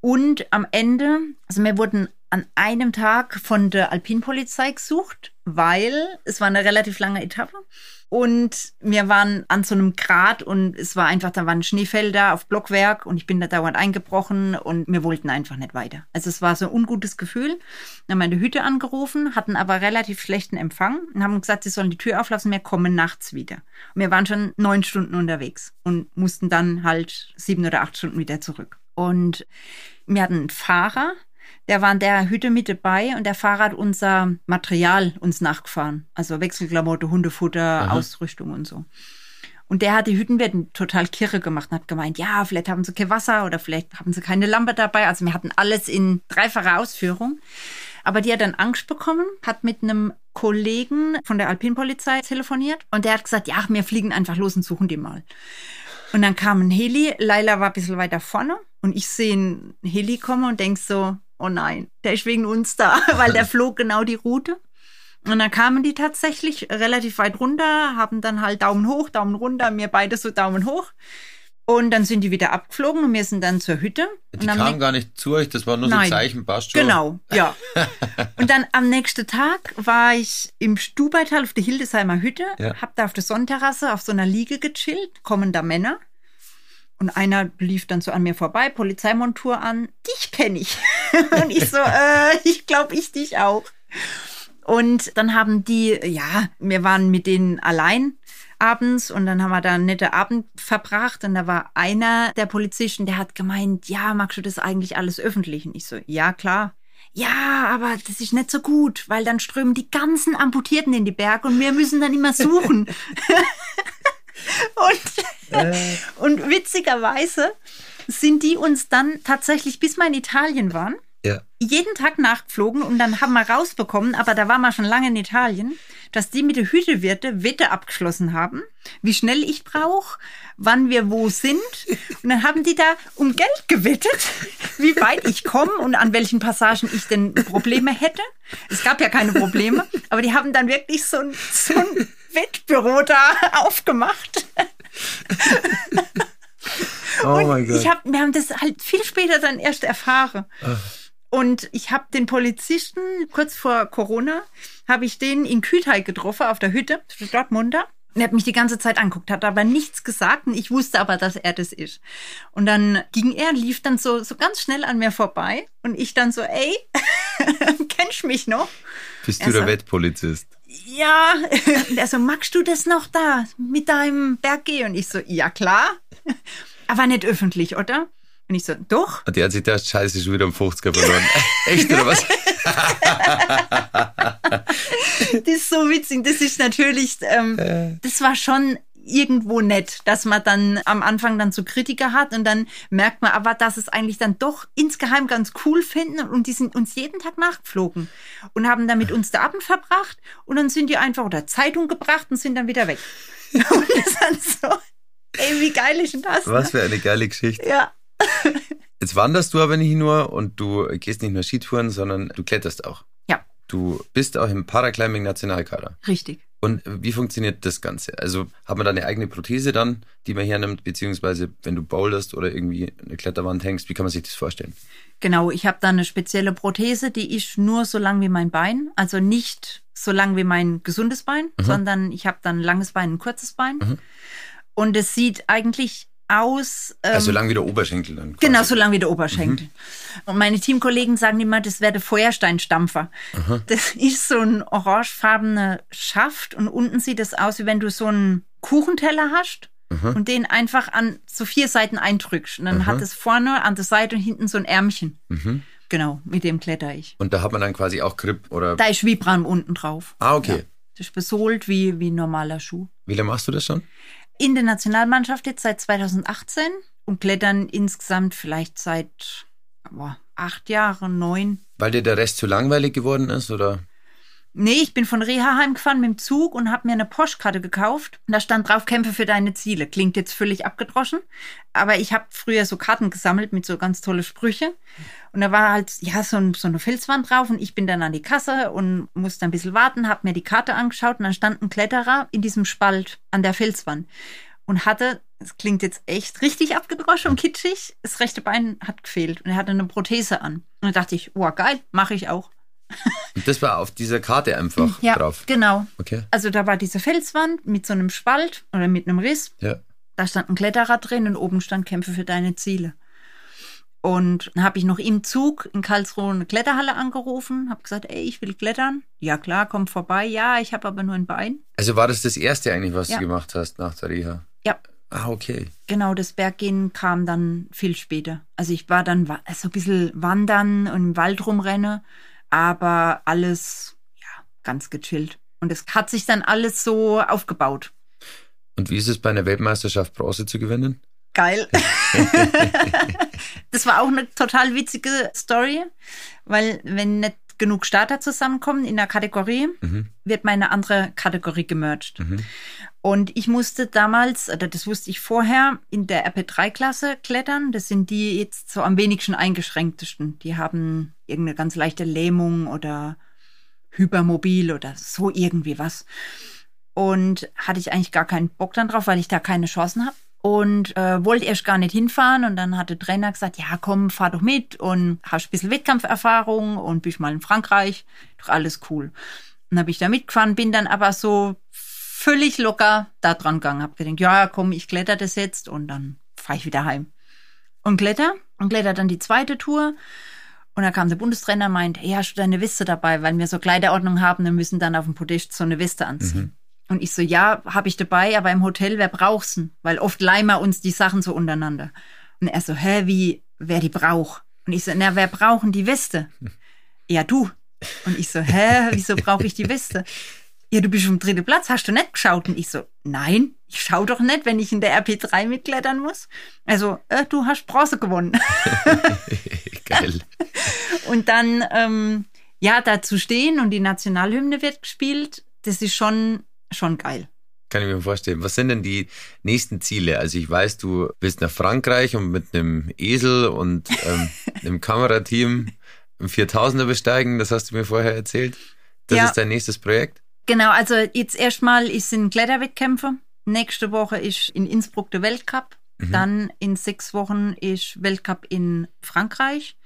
Und am Ende, also wir wurden an einem Tag von der Alpinpolizei gesucht, weil es war eine relativ lange Etappe. Und wir waren an so einem Grat und es war einfach, da waren Schneefelder auf Blockwerk und ich bin da dauernd eingebrochen und wir wollten einfach nicht weiter. Also es war so ein ungutes Gefühl. Haben wir in der Hütte angerufen, hatten aber relativ schlechten Empfang und haben gesagt, sie sollen die Tür auflassen, wir kommen nachts wieder. Und wir waren schon neun Stunden unterwegs und mussten dann halt sieben oder acht Stunden wieder zurück. Und wir hatten einen Fahrer, der war in der Hütte mit dabei und der Fahrer hat unser Material uns nachgefahren. Also Wechselklamotte, Hundefutter, Ausrüstung und so. Und der hat die Hüttenwirtin total kirre gemacht und hat gemeint, ja, vielleicht haben sie kein Wasser oder vielleicht haben sie keine Lampe dabei. Also wir hatten alles in dreifacher Ausführung. Aber die hat dann Angst bekommen, hat mit einem Kollegen von der Alpinpolizei telefoniert und der hat gesagt, ja, wir fliegen einfach los und suchen die mal. Und dann kam ein Heli, Laila war ein bisschen weiter vorne und ich sehe einen Heli kommen und denk so, oh nein, der ist wegen uns da, <laughs> weil der <laughs> flog genau die Route. Und dann kamen die tatsächlich relativ weit runter, haben dann halt Daumen hoch, Daumen runter, mir beide so Daumen hoch. Und dann sind die wieder abgeflogen und wir sind dann zur Hütte. Die kamen gar nicht zu euch, das war nur so ein Nein. Zeichen, passt schon. Genau, ja. <laughs> Und dann am nächsten Tag war ich im Stubaital auf der Hildesheimer Hütte, Ja. hab da auf der Sonnenterrasse auf so einer Liege gechillt, kommen da Männer. Und einer lief dann so an mir vorbei, Polizeimontur an, dich kenne ich. <laughs> Und ich so, äh, ich glaube, ich dich auch. Und dann haben die, ja, wir waren mit denen allein abends und dann haben wir da einen netten Abend verbracht und da war einer der Polizisten, der hat gemeint, ja, magst du das eigentlich alles öffentlich? Und ich so, ja, klar. Ja, aber das ist nicht so gut, weil dann strömen die ganzen Amputierten in die Berge und wir müssen dann immer suchen. <laughs> und, und witzigerweise sind die uns dann tatsächlich, bis wir in Italien waren, Ja. jeden Tag nachgeflogen und dann haben wir rausbekommen, aber da waren wir schon lange in Italien, dass die mit der Hütewirte Wette abgeschlossen haben, wie schnell ich brauche, wann wir wo sind. Und dann haben die da um Geld gewettet, wie weit ich komme und an welchen Passagen ich denn Probleme hätte. Es gab ja keine Probleme, aber die haben dann wirklich so ein, so ein Wettbüro da aufgemacht. Oh mein Gott. Ich hab, wir haben das halt viel später dann erst erfahren. Und ich habe den Polizisten kurz vor Corona, habe ich den in Kühlteig getroffen auf der Hütte, der Dortmunder. Und er hat mich die ganze Zeit anguckt, hat aber nichts gesagt und ich wusste aber, dass er das ist. Und dann ging er, lief dann so, so ganz schnell an mir vorbei und ich dann so, ey, <laughs> kennst du mich noch? Bist Er du der so- Wettpolizist? Ja, <laughs> und er so, magst du das noch da mit deinem Berggeh? Und ich so, ja klar, <laughs> aber nicht öffentlich, oder? Und ich so, doch. Und der hat sich gedacht, scheiße, schon wieder um 50er verloren. <laughs> Echt, oder was? Das ist so witzig. Das ist natürlich, ähm, das war schon irgendwo nett, dass man dann am Anfang dann so Kritiker hat und dann merkt man aber, dass es eigentlich dann doch insgeheim ganz cool finden und die sind uns jeden Tag nachgeflogen und haben dann mit uns den Abend verbracht und dann sind die einfach oder Zeitung gebracht und sind dann wieder weg. <laughs> Und das dann so, ey, wie geil ist denn das? Was ne? für eine geile Geschichte. Ja. <laughs> Jetzt wanderst du aber nicht nur und du gehst nicht nur Skitouren, sondern du kletterst auch. Ja, Du bist auch im Paraclimbing-Nationalkader. richtig. Und wie funktioniert das Ganze? Also hat man da eine eigene Prothese dann, die man hernimmt, beziehungsweise wenn du boulderst oder irgendwie eine Kletterwand hängst, wie kann man sich das vorstellen? Genau, ich habe da eine spezielle Prothese, die ist nur so lang wie mein Bein, also nicht so lang wie mein gesundes Bein, sondern ich habe dann ein langes Bein, ein kurzes Bein. Und es sieht eigentlich aus. Ähm, also lang wie der Oberschenkel dann. quasi. Genau, so lang wie der Oberschenkel. Und meine Teamkollegen sagen immer, das wäre der Feuersteinstampfer. Das ist so ein orangefarbener Schaft und unten sieht es aus, wie wenn du so einen Kuchenteller hast und den einfach an so vier Seiten eindrückst. Und dann hat es vorne an der Seite und hinten so ein Ärmchen. Genau, mit dem kletter ich. Und da hat man dann quasi auch Grip oder. Da ist Vibram unten drauf. Ah, okay. Das ist besohlt wie, wie ein normaler Schuh. Wie lange machst du das schon? In der Nationalmannschaft jetzt seit 2018 und klettern insgesamt vielleicht seit boah, acht Jahren, neun. Weil dir der Rest zu langweilig geworden ist oder? Nee, ich bin von Reha heimgefahren mit dem Zug und habe mir eine Postkarte gekauft. Und da stand drauf, kämpfe für deine Ziele. Klingt jetzt völlig abgedroschen. Aber ich habe früher so Karten gesammelt mit so ganz tolle Sprüche. Und da war halt, ja, so, ein, so eine Felswand drauf und ich bin dann an die Kasse und musste ein bisschen warten, habe mir die Karte angeschaut und dann stand ein Kletterer in diesem Spalt an der Felswand und hatte, es klingt jetzt echt richtig abgedroschen und kitschig, das rechte Bein hat gefehlt und er hatte eine Prothese an. Und da dachte ich, oh geil, mache ich auch. <laughs> Und das war auf dieser Karte einfach Ja, drauf. genau. Okay. Also da war diese Felswand mit so einem Spalt oder mit einem Riss. Ja. Da stand ein Kletterer drin und oben stand Kämpfe für deine Ziele. Und dann habe ich noch im Zug in Karlsruhe eine Kletterhalle angerufen, habe gesagt, ey, ich will klettern. Ja klar, komm vorbei. Ja, ich habe aber nur ein Bein. Also war das das erste eigentlich, was Ja. du gemacht hast nach der Reha? Ja, Ah, okay. genau, das Berggehen kam dann viel später. Also ich war dann so ein bisschen wandern und im Wald rumrennen, aber alles, ja, ganz gechillt. Und es hat sich dann alles so aufgebaut. Und wie ist es bei einer Weltmeisterschaft Bronze zu gewinnen? Geil. <laughs> das war auch eine total witzige Story, weil wenn nicht genug Starter zusammenkommen in der Kategorie, wird meine andere Kategorie gemerged. Und ich musste damals, oder das wusste ich vorher, in der RP3-Klasse klettern. Das sind die jetzt so am wenigsten eingeschränktesten. Die haben irgendeine ganz leichte Lähmung oder hypermobil oder so irgendwie was. Und hatte ich eigentlich gar keinen Bock dann drauf, weil ich da keine Chancen habe. Und äh, wollte erst gar nicht hinfahren. Und dann hat der Trainer gesagt, ja komm, fahr doch mit und hast ein bisschen Wettkampferfahrung und bist mal in Frankreich. Doch alles cool. Dann habe ich da mitgefahren, bin dann aber so völlig locker da dran gegangen. Hab gedacht, ja komm, ich kletter das jetzt und dann fahre ich wieder heim. Und kletter und kletter dann die zweite Tour. Und da kam der Bundestrainer und meint, hey, hast du deine Weste dabei? Weil wir so Kleiderordnung haben, wir müssen dann auf dem Podest so eine Weste anziehen. Und ich so, ja, habe ich dabei, aber im Hotel, wer braucht's denn? Weil oft leihen wir uns die Sachen so untereinander. Und er so, hä, wie, wer die braucht? Und ich so, na, wer brauchen die Weste? Ja, du. Und ich so, hä, wieso brauche ich die Weste? Ja, du bist im dritten Platz, hast du nicht geschaut? Und ich so, nein, ich schau doch nicht, wenn ich in der RP3 mitklettern muss. Also, äh, du hast Bronze gewonnen. <laughs> Geil. <laughs> Und dann, ähm, ja, da zu stehen und die Nationalhymne wird gespielt, das ist schon, schon geil. Kann ich mir vorstellen. Was sind denn die nächsten Ziele? Also ich weiß, du willst nach Frankreich und mit einem Esel und ähm, <laughs> einem Kamerateam im 4000er besteigen. Das hast du mir vorher erzählt. Das Ja. ist dein nächstes Projekt? Genau, also jetzt erstmal ist in Kletterwettkämpfe. Nächste Woche ist in Innsbruck der Weltcup. Dann in sechs Wochen ist Weltcup in Frankreich.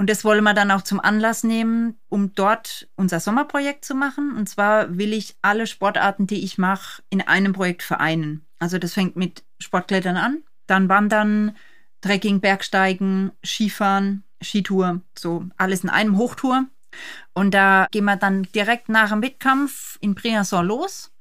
Und das wollen wir dann auch zum Anlass nehmen, um dort unser Sommerprojekt zu machen. Und zwar will ich alle Sportarten, die ich mache, in einem Projekt vereinen. Also das fängt mit Sportklettern an, dann Wandern, Trekking, Bergsteigen, Skifahren, Skitour, so alles in einem Hochtour. Und da gehen wir dann direkt nach dem Wettkampf in Briançon los,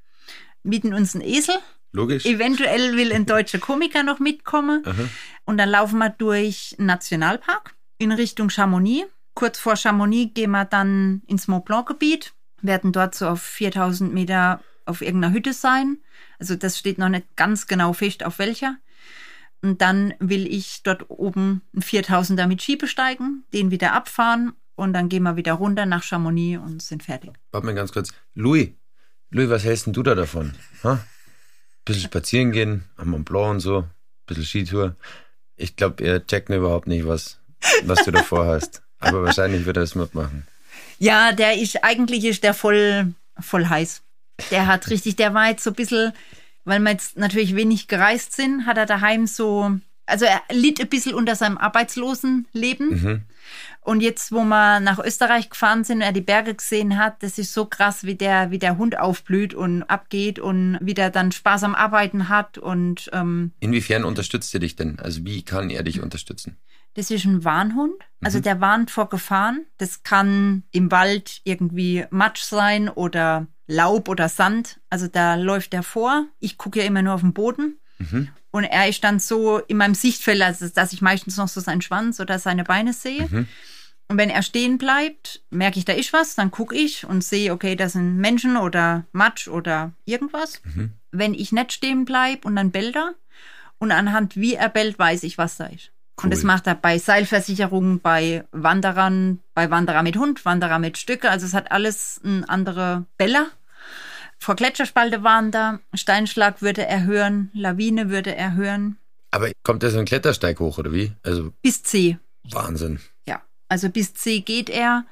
mieten uns einen Esel. Logisch. Eventuell will ein <laughs> deutscher Komiker noch mitkommen. Aha. Und dann laufen wir durch einen Nationalpark in Richtung Chamonix. Kurz vor Chamonix gehen wir dann ins Mont Blanc-Gebiet, werden dort so auf 4000 Meter auf irgendeiner Hütte sein. Also das steht noch nicht ganz genau fest, auf welcher. Und dann will ich dort oben einen 4000er mit Ski besteigen, den wieder abfahren und dann gehen wir wieder runter nach Chamonix und sind fertig. Warte mal ganz kurz. Louis, Louis, was hältst denn du da davon? Ha? Bisschen spazieren gehen, am Mont Blanc und so, bisschen Skitour. Ich glaube, er checkt überhaupt nicht, was, was du davor hast. Aber wahrscheinlich wird er es mitmachen. Ja, der ist, eigentlich ist der voll, voll heiß. Der hat richtig, der war jetzt so ein bisschen, weil wir jetzt natürlich wenig gereist sind, hat er daheim so, also er litt ein bisschen unter seinem Arbeitslosenleben. Mhm. Und jetzt, wo wir nach Österreich gefahren sind und er die Berge gesehen hat, das ist so krass, wie der, wie der Hund aufblüht und abgeht und wie der dann Spaß am Arbeiten hat. Und ähm, Inwiefern unterstützt er dich denn? Also wie kann er dich unterstützen? Das ist ein Warnhund. Also Mhm. der warnt vor Gefahren. Das kann im Wald irgendwie Matsch sein oder Laub oder Sand. Also da läuft er vor. Ich gucke ja immer nur auf den Boden. Mhm. Und er ist dann so in meinem Sichtfeld, also dass ich meistens noch so seinen Schwanz oder seine Beine sehe. Mhm. Und wenn er stehen bleibt, merke ich, da ist was, dann gucke ich und sehe, okay, das sind Menschen oder Matsch oder irgendwas. Mhm. Wenn ich nicht stehen bleibe und dann bellt er und anhand wie er bellt, weiß ich, was da ist. Und das Cool. macht er bei Seilversicherungen, bei Wanderern, bei Wanderer mit Hund, Wanderer mit Stücke. Also es hat alles ein andere Beller. Vor Gletscherspalte waren da, Steinschlag würde er hören, Lawine würde er hören, Aber kommt er so einen Klettersteig hoch oder wie? Also bis C. Wahnsinn. Ja, also bis C geht er.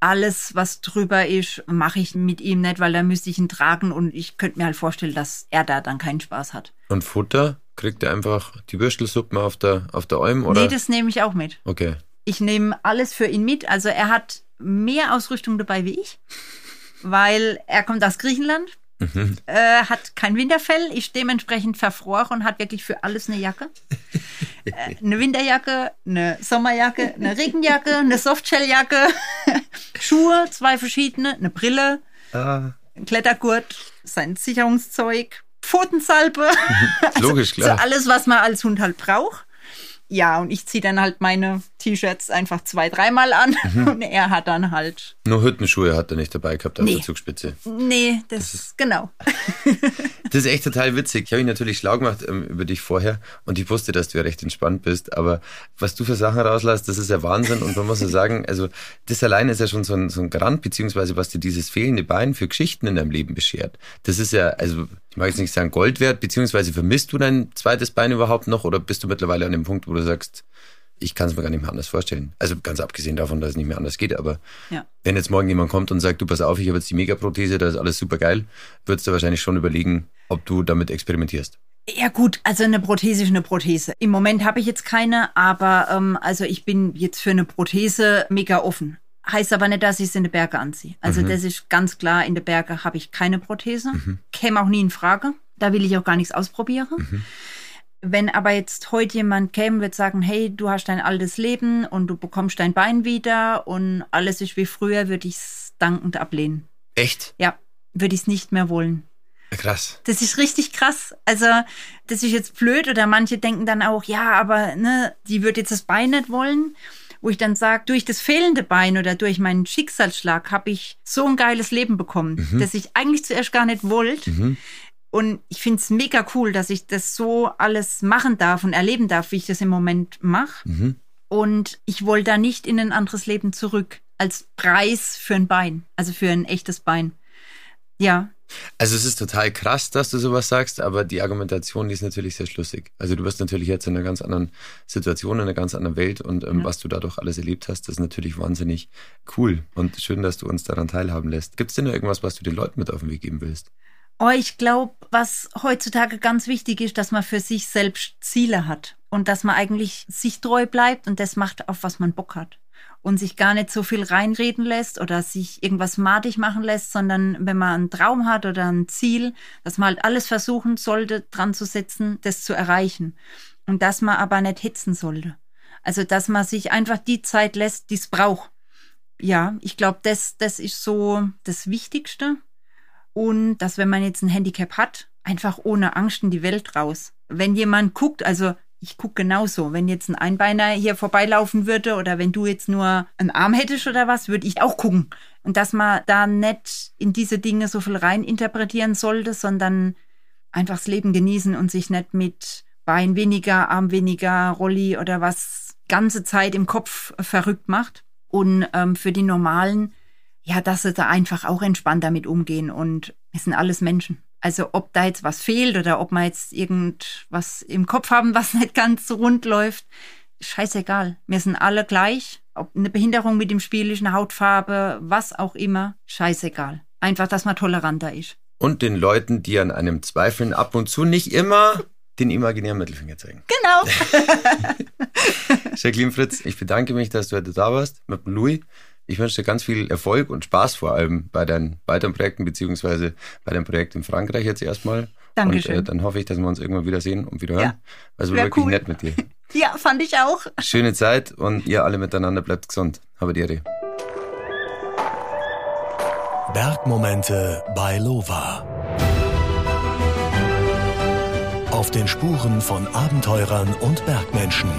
Alles, was drüber ist, mache ich mit ihm nicht, weil da müsste ich ihn tragen und ich könnte mir halt vorstellen, dass er da dann keinen Spaß hat. Und Futter? Kriegt er einfach die Würstelsuppen auf der, auf der Alm? Oder? Nee, das nehme ich auch mit. okay. Ich nehme alles für ihn mit. Also er hat mehr Ausrüstung dabei wie ich, weil er kommt aus Griechenland, Mhm. äh, hat kein Winterfell, ist dementsprechend verfroren und hat wirklich für alles eine Jacke. äh, eine Winterjacke, eine Sommerjacke, eine Regenjacke, eine Softshelljacke, <laughs> Schuhe, zwei verschiedene, eine Brille, Ah, ein Klettergurt, sein Sicherungszeug, Pfotensalbe. <laughs> logisch, So klar. alles, was man als Hund halt braucht. Ja, und ich ziehe dann halt meine T-Shirts einfach zwei, dreimal an Mhm. <laughs> und er hat dann halt. Nur Hüttenschuhe hat er nicht dabei gehabt auf Nee. der Zugspitze. Nee, das, ist genau. <laughs> Das ist echt total witzig. Ich habe mich natürlich schlau gemacht ähm, über dich vorher und ich wusste, dass du ja recht entspannt bist. Aber was du für Sachen rauslässt, das ist ja Wahnsinn. Und man muss ja sagen, <laughs> also das alleine ist ja schon so ein, so ein Garant, beziehungsweise was dir dieses fehlende Bein für Geschichten in deinem Leben beschert. Das ist ja, also ich mag jetzt nicht sagen Gold wert, beziehungsweise vermisst du dein zweites Bein überhaupt noch oder bist du mittlerweile an dem Punkt, wo du sagst, ich kann es mir gar nicht mehr anders vorstellen. Also ganz abgesehen davon, dass es nicht mehr anders geht, aber Ja. wenn jetzt morgen jemand kommt und sagt, du pass auf, ich habe jetzt die Megaprothese, da ist alles super geil, würdest du wahrscheinlich schon überlegen, ob du damit experimentierst. Ja gut, also eine Prothese ist eine Prothese. Im Moment habe ich jetzt keine, aber ähm, also ich bin jetzt für eine Prothese mega offen. Heißt aber nicht, dass ich es in die Berge anziehe. Also das ist ganz klar, in den Berge habe ich keine Prothese. Käme auch nie in Frage. Da will ich auch gar nichts ausprobieren. Wenn aber jetzt heute jemand käme, wird sagen, hey, du hast dein altes Leben und du bekommst dein Bein wieder und alles ist wie früher, würde ich es dankend ablehnen. Echt? Ja, würde ich es nicht mehr wollen. Krass. Das ist richtig krass. Also, das ist jetzt blöd oder manche denken dann auch, ja, aber ne, die wird jetzt das Bein nicht wollen. Wo ich dann sage, durch das fehlende Bein oder durch meinen Schicksalsschlag habe ich so ein geiles Leben bekommen, das ich eigentlich zuerst gar nicht wollte. Und ich finde es mega cool, dass ich das so alles machen darf und erleben darf, wie ich das im Moment mache. Und ich wollte da nicht in ein anderes Leben zurück als Preis für ein Bein, also für ein echtes Bein. Ja, Also es ist total krass, dass du sowas sagst, aber die Argumentation, die ist natürlich sehr schlüssig. Also du bist natürlich jetzt in einer ganz anderen Situation, in einer ganz anderen Welt und ähm, Ja. was du dadurch alles erlebt hast, das ist natürlich wahnsinnig cool und schön, dass du uns daran teilhaben lässt. Gibt es denn noch irgendwas, was du den Leuten mit auf den Weg geben willst? Oh, ich glaube, was heutzutage ganz wichtig ist, dass man für sich selbst Ziele hat und dass man eigentlich sich treu bleibt und das macht, auf was man Bock hat. und sich gar nicht so viel reinreden lässt oder sich irgendwas madig machen lässt, sondern wenn man einen Traum hat oder ein Ziel, dass man halt alles versuchen sollte, dran zu setzen, das zu erreichen. Und dass man aber nicht hetzen sollte. Also, dass man sich einfach die Zeit lässt, die es braucht. Ja, ich glaube, das, das ist so das Wichtigste. Und dass, wenn man jetzt ein Handicap hat, einfach ohne Angst in die Welt raus. Wenn jemand guckt, also ich gucke genauso. Wenn jetzt ein Einbeiner hier vorbeilaufen würde oder wenn du jetzt nur einen Arm hättest oder was, würde ich auch gucken. Und dass man da nicht in diese Dinge so viel rein interpretieren sollte, sondern einfach das Leben genießen und sich nicht mit Bein weniger, Arm weniger, Rolli oder was ganze Zeit im Kopf verrückt macht. Und ähm, für die Normalen, ja, dass sie da einfach auch entspannt damit umgehen. Und wir sind alles Menschen. Also ob da jetzt was fehlt oder ob wir jetzt irgendwas im Kopf haben, was <laughs> nicht ganz so rund läuft, scheißegal. Wir sind alle gleich. Ob eine Behinderung mit dem Spiel ist, eine Hautfarbe, was auch immer, scheißegal. Einfach, dass man toleranter ist. Und den Leuten, die an einem zweifeln, ab und zu nicht immer den imaginären Mittelfinger zeigen. Genau. <laughs> Jacqueline Fritz, ich bedanke mich, dass du heute da warst mit dem Louis. Ich wünsche dir ganz viel Erfolg und Spaß vor allem bei deinen weiteren Projekten, beziehungsweise bei deinem Projekt in Frankreich jetzt erstmal. Dankeschön. Und äh, dann hoffe ich, dass wir uns irgendwann wieder sehen und wieder hören. Ja. War Wär wirklich cool. nett mit dir. <laughs> ja, fand ich auch. Schöne Zeit und ihr alle miteinander bleibt gesund. Habe die Ehre. Bergmomente bei Lova. Auf den Spuren von Abenteurern und Bergmenschen.